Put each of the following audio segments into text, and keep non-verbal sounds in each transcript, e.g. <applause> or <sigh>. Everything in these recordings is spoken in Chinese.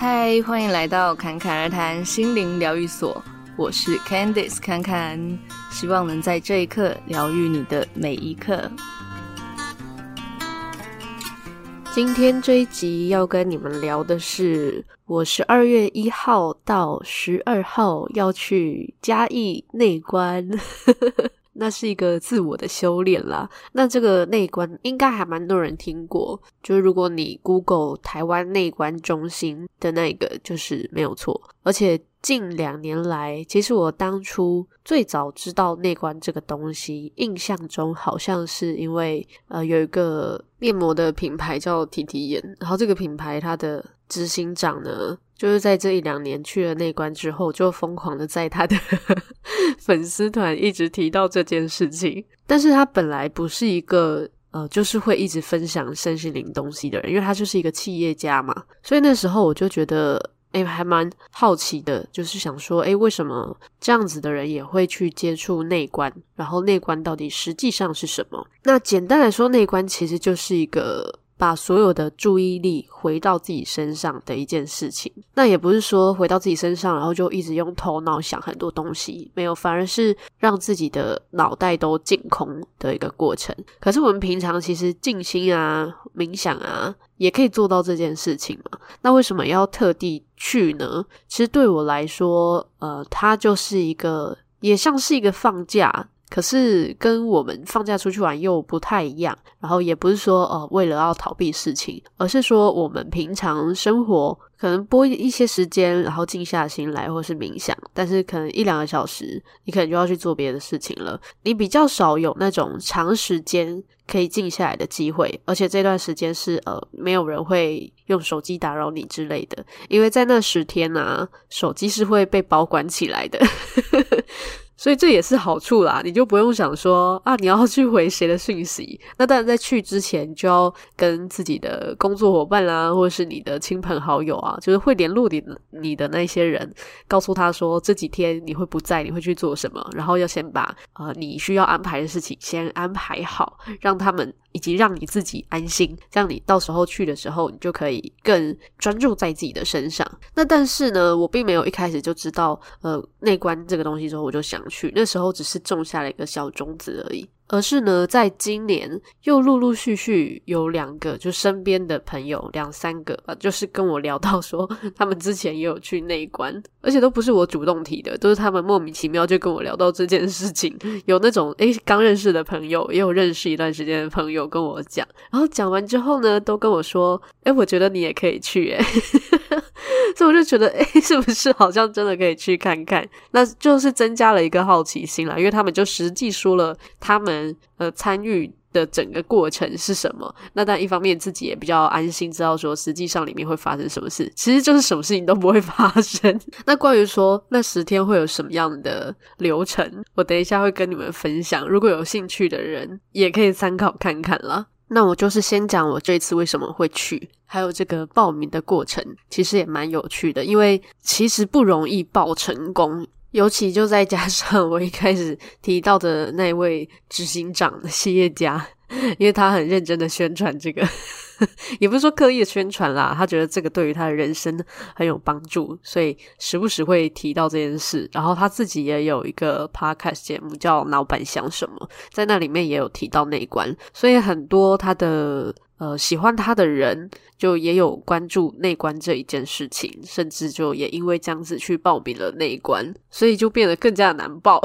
嗨，欢迎来到侃侃而谈心灵疗愈所，我是 Candice 侃侃，希望能在这一刻疗愈你的每一刻。今天这一集要跟你们聊的是，我十二月一号到十二号要去嘉义内观。那是一个自我的修炼啦。那这个内观应该还蛮多人听过，就是如果你 Google 台湾内观中心的那个，就是没有错。而且近两年来，其实我当初最早知道内观这个东西，印象中好像是因为呃有一个面膜的品牌叫提提颜，然后这个品牌它的执行长呢。就是在这一两年去了内观之后，就疯狂的在他的 <laughs> 粉丝团一直提到这件事情。但是他本来不是一个呃，就是会一直分享身心灵东西的人，因为他就是一个企业家嘛。所以那时候我就觉得，诶，还蛮好奇的，就是想说，诶，为什么这样子的人也会去接触内观？然后内观到底实际上是什么？那简单来说，内观其实就是一个。把所有的注意力回到自己身上的一件事情，那也不是说回到自己身上，然后就一直用头脑想很多东西，没有，反而是让自己的脑袋都净空的一个过程。可是我们平常其实静心啊、冥想啊，也可以做到这件事情嘛。那为什么要特地去呢？其实对我来说，呃，它就是一个，也像是一个放假。可是跟我们放假出去玩又不太一样，然后也不是说呃为了要逃避事情，而是说我们平常生活可能拨一些时间，然后静下心来或是冥想，但是可能一两个小时，你可能就要去做别的事情了。你比较少有那种长时间可以静下来的机会，而且这段时间是呃没有人会用手机打扰你之类的，因为在那十天啊，手机是会被保管起来的。<laughs> 所以这也是好处啦，你就不用想说啊，你要去回谁的讯息。那当然，在去之前就要跟自己的工作伙伴啦，或者是你的亲朋好友啊，就是会联络你你的那些人，告诉他说这几天你会不在，你会去做什么，然后要先把啊你需要安排的事情先安排好，让他们。以及让你自己安心，这样你到时候去的时候，你就可以更专注在自己的身上。那但是呢，我并没有一开始就知道，呃，内观这个东西之后，我就想去。那时候只是种下了一个小种子而已。而是呢，在今年又陆陆续续有两个，就身边的朋友两三个吧，就是跟我聊到说，他们之前也有去内观，而且都不是我主动提的，都是他们莫名其妙就跟我聊到这件事情。有那种诶刚认识的朋友，也有认识一段时间的朋友跟我讲，然后讲完之后呢，都跟我说，诶我觉得你也可以去，诶 <laughs> 所以我就觉得，诶是不是好像真的可以去看看？那就是增加了一个好奇心啦，因为他们就实际说了他们。呃，参与的整个过程是什么？那但一方面自己也比较安心，知道说实际上里面会发生什么事，其实就是什么事情都不会发生。<laughs> 那关于说那十天会有什么样的流程，我等一下会跟你们分享。如果有兴趣的人，也可以参考看看啦。那我就是先讲我这一次为什么会去，还有这个报名的过程，其实也蛮有趣的，因为其实不容易报成功。尤其就再加上我一开始提到的那位执行长的企业家，因为他很认真的宣传这个，<laughs> 也不是说刻意的宣传啦，他觉得这个对于他的人生很有帮助，所以时不时会提到这件事。然后他自己也有一个 podcast 节目叫《老板想什么》，在那里面也有提到内观，所以很多他的。呃，喜欢他的人就也有关注内观这一件事情，甚至就也因为这样子去报名了内观，所以就变得更加难报。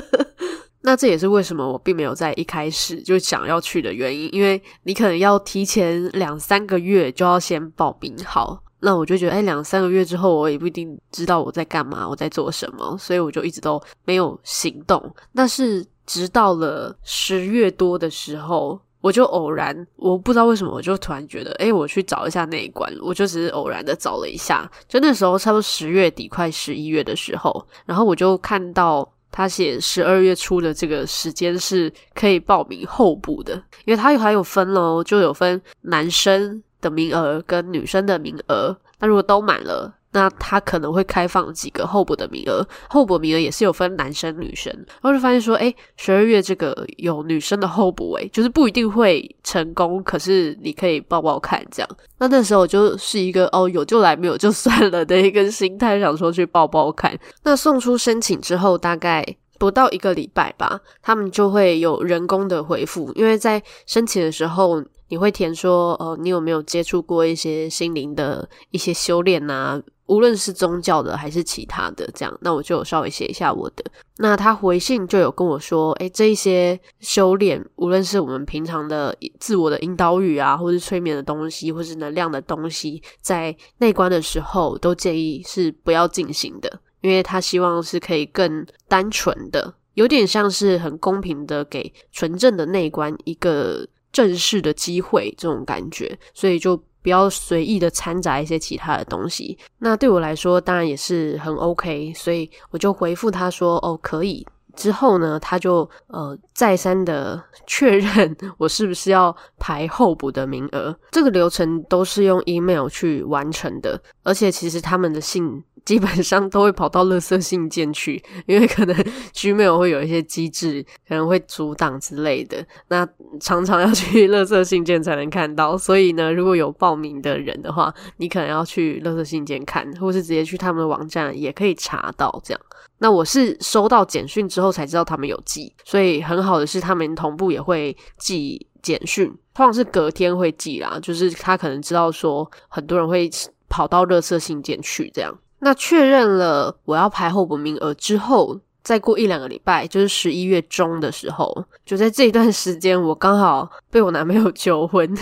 <laughs> 那这也是为什么我并没有在一开始就想要去的原因，因为你可能要提前两三个月就要先报名好。那我就觉得，哎，两三个月之后我也不一定知道我在干嘛，我在做什么，所以我就一直都没有行动。但是直到了十月多的时候。我就偶然，我不知道为什么，我就突然觉得，诶，我去找一下那一关，我就只是偶然的找了一下，就那时候差不多十月底快十一月的时候，然后我就看到他写十二月初的这个时间是可以报名候补的，因为他还有分咯，就有分男生的名额跟女生的名额，那如果都满了，那他可能会开放几个候补的名额，候补名额也是有分男生女生。然后就发现说，诶，十二月这个有女生的候补，诶，就是不一定会成功，可是你可以报报看这样。那那时候就是一个哦，有就来，没有就算了的一个心态，想说去报报看。那送出申请之后，大概不到一个礼拜吧，他们就会有人工的回复，因为在申请的时候。你会填说，呃，你有没有接触过一些心灵的一些修炼啊？无论是宗教的还是其他的，这样，那我就稍微写一下我的。那他回信就有跟我说，诶，这一些修炼，无论是我们平常的自我的引导语啊，或是催眠的东西，或是能量的东西，在内观的时候，都建议是不要进行的，因为他希望是可以更单纯的，有点像是很公平的给纯正的内观一个。正式的机会这种感觉，所以就不要随意的掺杂一些其他的东西。那对我来说，当然也是很 OK，所以我就回复他说：“哦，可以。”之后呢，他就呃再三的 <laughs> 确认我是不是要排候补的名额。这个流程都是用 email 去完成的，而且其实他们的信。基本上都会跑到垃圾信件去，因为可能 <laughs> Gmail 会有一些机制，可能会阻挡之类的。那常常要去垃圾信件才能看到，所以呢，如果有报名的人的话，你可能要去垃圾信件看，或是直接去他们的网站也可以查到。这样，那我是收到简讯之后才知道他们有寄，所以很好的是他们同步也会寄简讯，通常是隔天会寄啦，就是他可能知道说很多人会跑到垃圾信件去这样。那确认了我要排候补名额之后，再过一两个礼拜，就是十一月中的时候，就在这一段时间，我刚好被我男朋友 <laughs> 求婚，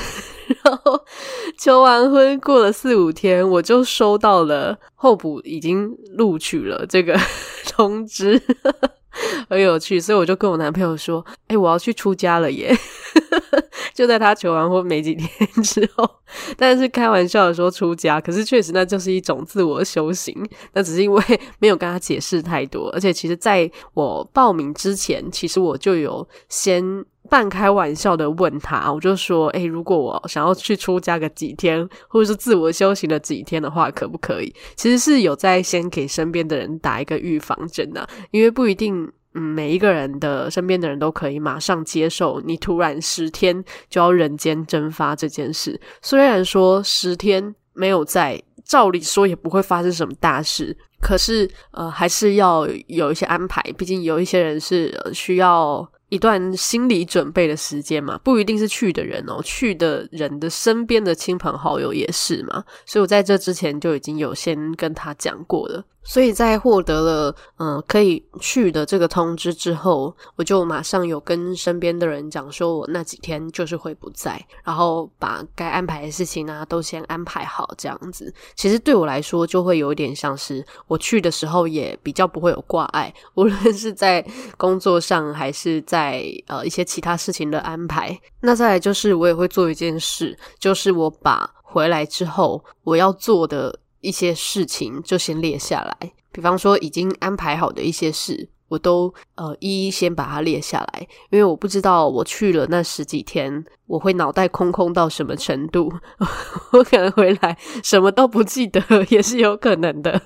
然后求完婚过了四五天，我就收到了候补已经录取了这个 <laughs> 通知。很有趣，所以我就跟我男朋友说：“哎，我要去出家了耶！” <laughs> 就在他求完婚没几天之后，但是开玩笑的说出家，可是确实那就是一种自我修行。那只是因为没有跟他解释太多，而且其实在我报名之前，其实我就有先半开玩笑的问他，我就说：“哎，如果我想要去出家个几天，或者是自我修行了几天的话，可不可以？”其实是有在先给身边的人打一个预防针的，因为不一定。嗯，每一个人的身边的人都可以马上接受你突然十天就要人间蒸发这件事。虽然说十天没有在，照理说也不会发生什么大事，可是呃，还是要有一些安排。毕竟有一些人是需要一段心理准备的时间嘛，不一定是去的人哦，去的人的身边的亲朋好友也是嘛。所以我在这之前就已经有先跟他讲过了。所以在获得了嗯、可以去的这个通知之后，我就马上有跟身边的人讲说，我那几天就是会不在，然后把该安排的事情呢都先安排好，这样子。其实对我来说，就会有点像是我去的时候也比较不会有挂碍，<laughs> 无论是在工作上还是在呃一些其他事情的安排。那再来就是我也会做一件事，就是我把回来之后我要做的。一些事情就先列下来，比方说已经安排好的一些事，我都呃一一先把它列下来，因为我不知道我去了那十几天，我会脑袋空空到什么程度，<laughs> 我可能回来什么都不记得，也是有可能的。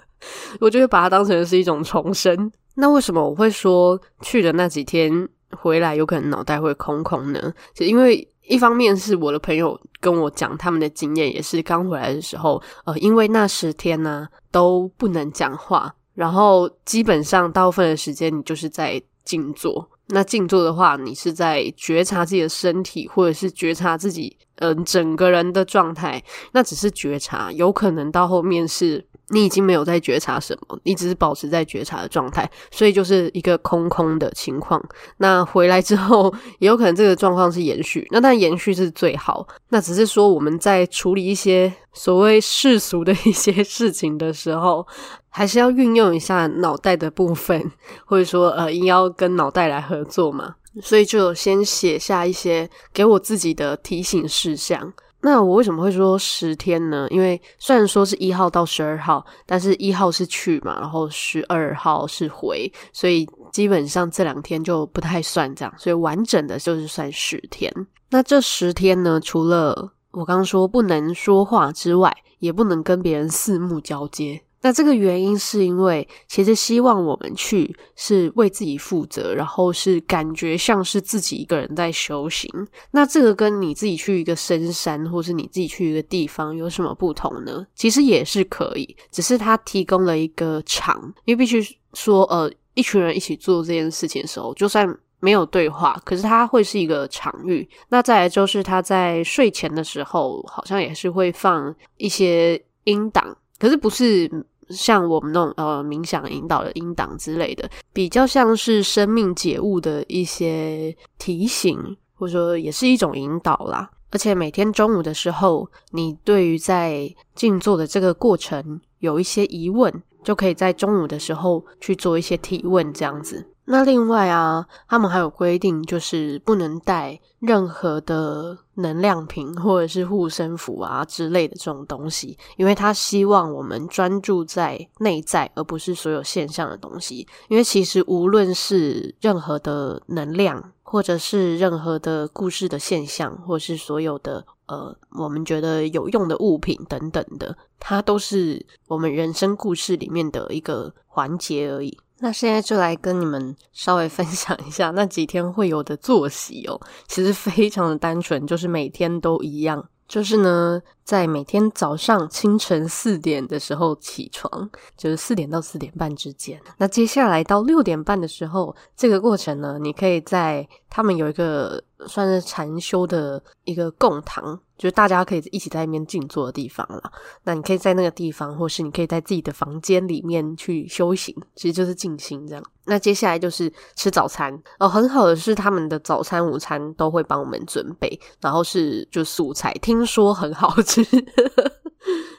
我就会把它当成是一种重生。那为什么我会说去的那几天回来有可能脑袋会空空呢？就因为。一方面是我的朋友跟我讲他们的经验，也是刚回来的时候，呃，因为那十天呢都不能讲话，然后基本上大部分的时间你就是在静坐。那静坐的话，你是在觉察自己的身体，或者是觉察自己，呃，整个人的状态。那只是觉察，有可能到后面是。你已经没有在觉察什么，你只是保持在觉察的状态，所以就是一个空空的情况。那回来之后，也有可能这个状况是延续，那但延续是最好。那只是说我们在处理一些所谓世俗的一些事情的时候，还是要运用一下脑袋的部分，或者说呃，应要跟脑袋来合作嘛。所以就先写下一些给我自己的提醒事项。那我为什么会说十天呢？因为虽然说是一号到十二号，但是一号是去嘛，然后十二号是回，所以基本上这两天就不太算这样，所以完整的就是算十天。那这十天呢，除了我刚刚说不能说话之外，也不能跟别人四目交接。那这个原因是因为，其实希望我们去是为自己负责，然后是感觉像是自己一个人在修行。那这个跟你自己去一个深山，或是你自己去一个地方有什么不同呢？其实也是可以，只是它提供了一个场，因为必须说，呃，一群人一起做这件事情的时候，就算没有对话，可是它会是一个场域。那再来就是他在睡前的时候，好像也是会放一些音档，可是不是。像我们那种呃冥想引导的音档之类的，比较像是生命解悟的一些提醒，或者说也是一种引导啦。而且每天中午的时候，你对于在静坐的这个过程有一些疑问，就可以在中午的时候去做一些提问，这样子。那另外啊，他们还有规定，就是不能带任何的能量瓶或者是护身符啊之类的这种东西，因为他希望我们专注在内在，而不是所有现象的东西。因为其实无论是任何的能量，或者是任何的故事的现象，或是所有的呃我们觉得有用的物品等等的，它都是我们人生故事里面的一个环节而已。那现在就来跟你们稍微分享一下那几天会有的作息哦，其实非常的单纯，就是每天都一样。就是呢，在每天早上清晨四点的时候起床，就是四点到四点半之间。那接下来到六点半的时候，这个过程呢，你可以在他们有一个算是禅修的一个供堂，就是大家可以一起在那边静坐的地方了。那你可以在那个地方，或是你可以在自己的房间里面去修行，其实就是静心这样。那接下来就是吃早餐哦，很好的是他们的早餐、午餐都会帮我们准备，然后是就素菜，听说很好吃。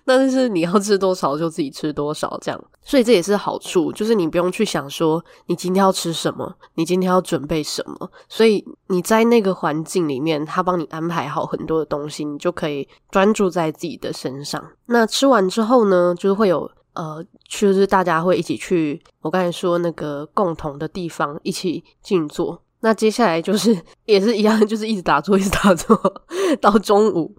但是你要吃多少就自己吃多少，这样，所以这也是好处，就是你不用去想说你今天要吃什么，你今天要准备什么，所以你在那个环境里面，他帮你安排好很多的东西，你就可以专注在自己的身上。那吃完之后呢，就是会有。呃，就是大家会一起去，我刚才说那个共同的地方一起静坐。那接下来就是 <laughs> 也是一样，就是一直打坐，一直打坐 <laughs> 到中午，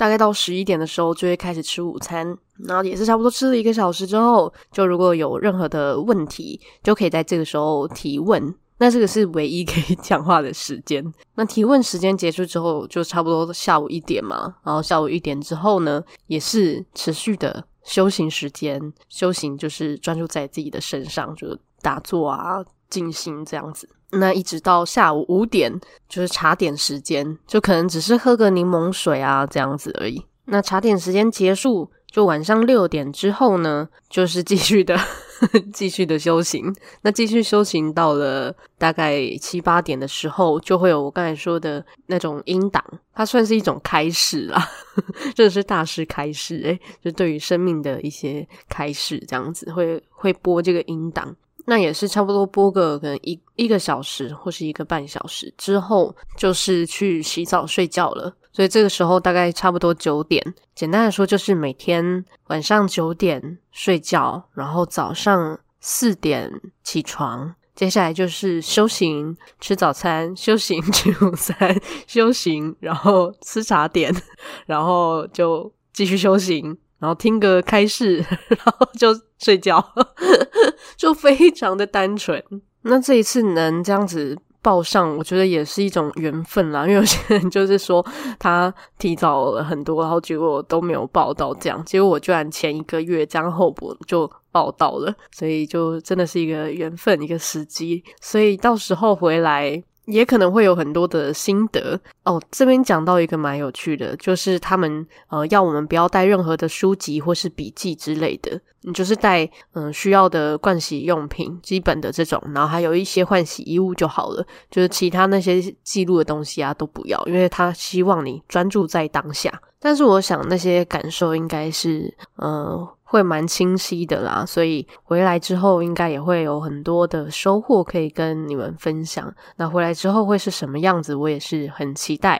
大概到十一点的时候就会开始吃午餐。然后也是差不多吃了一个小时之后，就如果有任何的问题，就可以在这个时候提问。那这个是唯一可以 <laughs> 讲话的时间。那提问时间结束之后，就差不多下午一点嘛。然后下午一点之后呢，也是持续的。修行时间，修行就是专注在自己的身上，就打坐啊、静心这样子。那一直到下午五点，就是茶点时间，就可能只是喝个柠檬水啊这样子而已。那茶点时间结束，就晚上六点之后呢，就是继续的。<laughs> 继续的修行，那继续修行到了大概七八点的时候，就会有我刚才说的那种音档，它算是一种开始啦，<laughs> 这是大师开始，诶，就对于生命的一些开始，这样子会会播这个音档，那也是差不多播个可能一一个小时或是一个半小时之后，就是去洗澡睡觉了。所以这个时候大概差不多九点，简单的说就是每天晚上九点睡觉，然后早上四点起床，接下来就是修行、吃早餐、修行、<laughs> 吃午餐、修行，然后吃茶点，然后就继续修行，然后听个开示，<laughs> 然后就睡觉，就非常的单纯。那这一次能这样子。报上，我觉得也是一种缘分啦，因为有些人就是说他提早了很多，然后结果都没有报到，这样，结果我居然前一个月这样后补就报到了，所以就真的是一个缘分，一个时机，所以到时候回来。也可能会有很多的心得哦。这边讲到一个蛮有趣的，就是他们呃要我们不要带任何的书籍或是笔记之类的，你就是带嗯、需要的盥洗用品，基本的这种，然后还有一些换洗衣物就好了。就是其他那些记录的东西啊都不要，因为他希望你专注在当下。但是我想那些感受应该是呃。会蛮清晰的啦，所以回来之后应该也会有很多的收获可以跟你们分享。那回来之后会是什么样子，我也是很期待，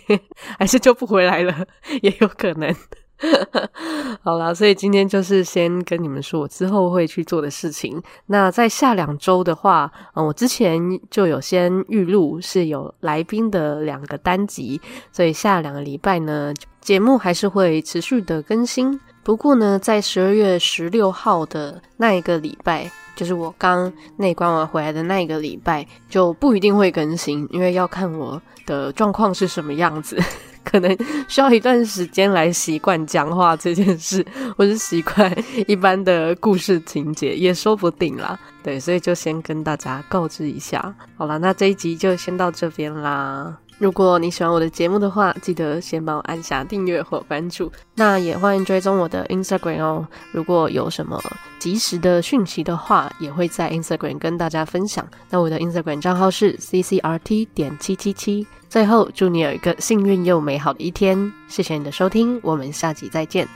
<laughs> 还是就不回来了，也有可能。<laughs> 好啦，所以今天就是先跟你们说我之后会去做的事情。那在下两周的话，嗯，我之前就有先预录是有来宾的两个单集，所以下两个礼拜呢，节目还是会持续的更新。不过呢，在十二月十六号的那一个礼拜，就是我刚内观完回来的那一个礼拜，就不一定会更新，因为要看我的状况是什么样子。<laughs> 可能需要一段时间来习惯讲话这件事，或是习惯一般的故事情节，也说不定啦。对，所以就先跟大家告知一下。好啦，那这一集就先到这边啦。如果你喜欢我的节目的话，记得先帮我按下订阅或关注。那也欢迎追踪我的 Instagram 哦。如果有什么及时的讯息的话，也会在 Instagram 跟大家分享。那我的 Instagram 账号是 ccrt 点七七七。最后，祝你有一个幸运又美好的一天。谢谢你的收听，我们下集再见。